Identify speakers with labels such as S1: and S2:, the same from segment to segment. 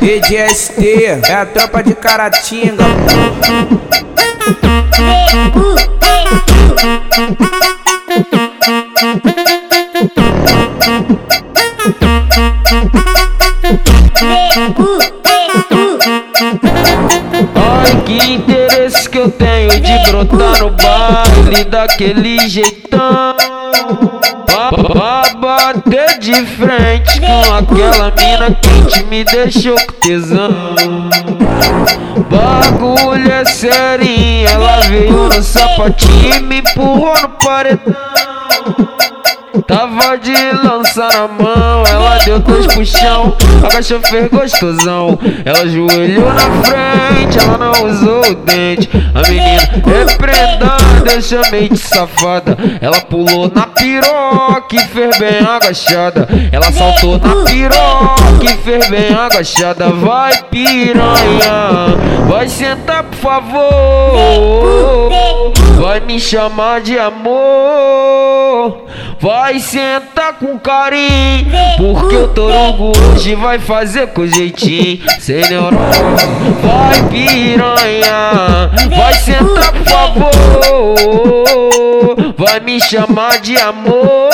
S1: EDST é a tropa de Caratinga.
S2: Que interesse que eu tenho de brotar no baile daquele jeitão. Pra, bater de frente com aquela mina que me deixou com tesão. Bagulho é serinho, ela veio no sapatinho e me empurrou no paredão. Tava de lança na mão, ela deu dois puxão, agachou, fez gostosão. Ela ajoelhou na frente, ela não usou o dente. A menina repreendada, eu chamei de safada. Ela pulou na piroca e fez bem agachada. Ela saltou na piroca e fez bem agachada. Vai piranha, vai sentar por favor. Vai me chamar de amor. Vai sentar com carinho, porque o torongo hoje vai fazer com jeitinho, sem neurônio. Vai piranha, vai sentar por favor, vai me chamar de amor.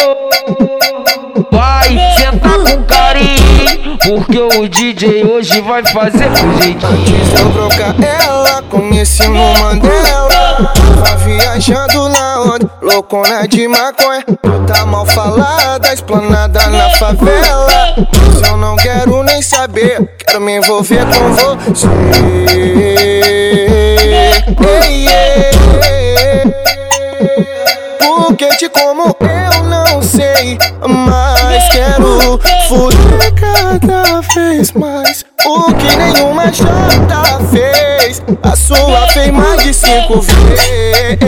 S2: Vai sentar com carinho, porque o DJ hoje vai fazer com jeitinho.
S3: Antes eu trocar ela, conheci no Mandela. Tava viajando na onda, loucona de maconha. Tá mal falada, esplanada na favela. Mas eu não quero nem saber, quero me envolver com você. Porque te como eu não sei, mas quero fuder cada vez mais. O que nenhuma chata fez, a sua fez mais de cinco vezes.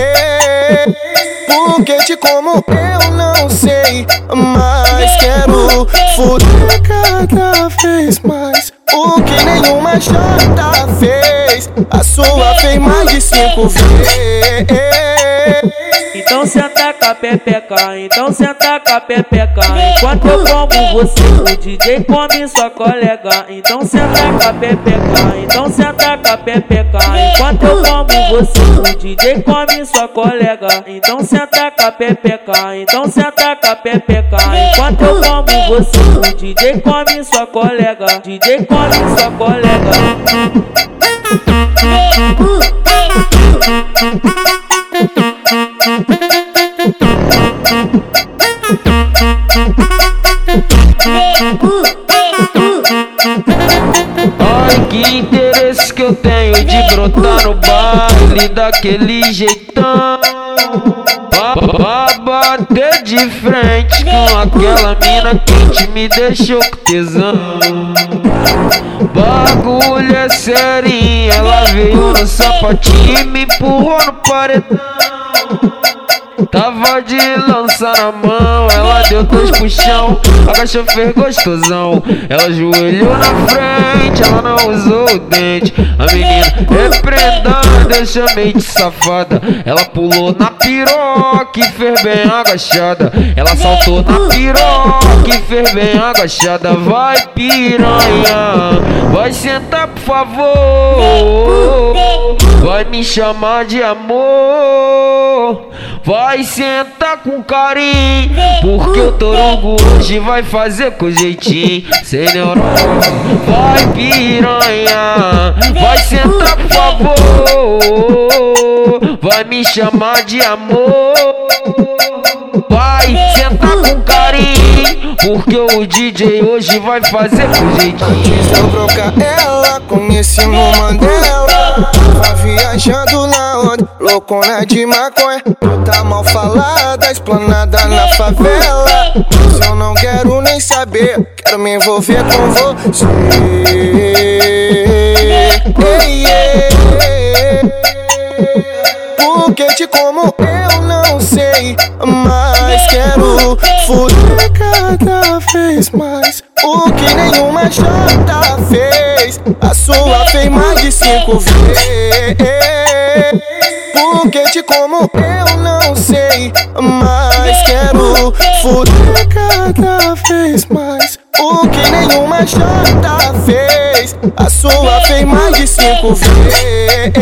S3: Porque te como eu não sei, mas quero fuder cada vez mais. O que nenhuma chata fez, a sua fez mais de cinco vezes.
S4: Então senta com a pepeca, então senta com a pepeca. Enquanto eu como você, o DJ come sua colega. Então senta com a pepeca, então senta com a pepeca. Enquanto eu como você, o DJ come sua colega. Então senta com a pepeca, então senta com a pepeca. Enquanto eu como você, o DJ come sua colega. DJ come sua colega
S2: Ai, que interesse que eu tenho de brotar no baile daquele jeitão. Pra, bater de frente com aquela mina que me deixou com tesão. Bagulho é serinho, ela veio no sapatinho e me empurrou no paredão. Tava de lança na mão, ela deu dois puxão, agachou, fez gostosão. Ela ajoelhou na frente, ela não usou o dente. A menina repreendada, eu chamei de safada. Ela pulou na piroca e fez bem agachada. Ela saltou na piroca e fez bem agachada. Vai piranha, vai sentar por favor. Vai me chamar de amor. Vai sentar com carinho, porque o torongo hoje vai fazer com jeitinho, sem neurônio. Vai piranha, vai sentar por favor, vai me chamar de amor. Vai sentar com carinho, porque o DJ hoje vai fazer com jeitinho.
S3: Antes trocar ela, conheci no Mandela. Loucona de maconha. Tá mal falada, esplanada na favela. Mas eu não quero nem saber, quero me envolver com você. Porque te como eu não sei, mas quero fuder cada vez mais. O que nenhuma chata fez, a sua fez mais de cinco vezes. Porque te como eu não sei, mas quero fuder cada vez mais. O que nenhuma chata fez, a sua fez mais de cinco vezes.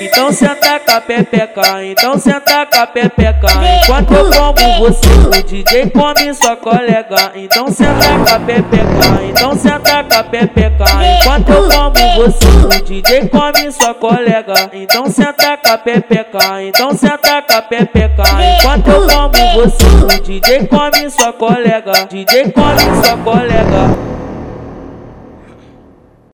S4: Então senta com a pepeca, então senta com a pepeca. Enquanto eu como você, o DJ come sua colega. Então senta com a pepeca, então senta com a pepeca. Enquanto eu como você, o DJ come sua colega. Então senta com a pepeca, então senta com a pepeca. Enquanto eu como você, o DJ come sua colega. DJ come sua colega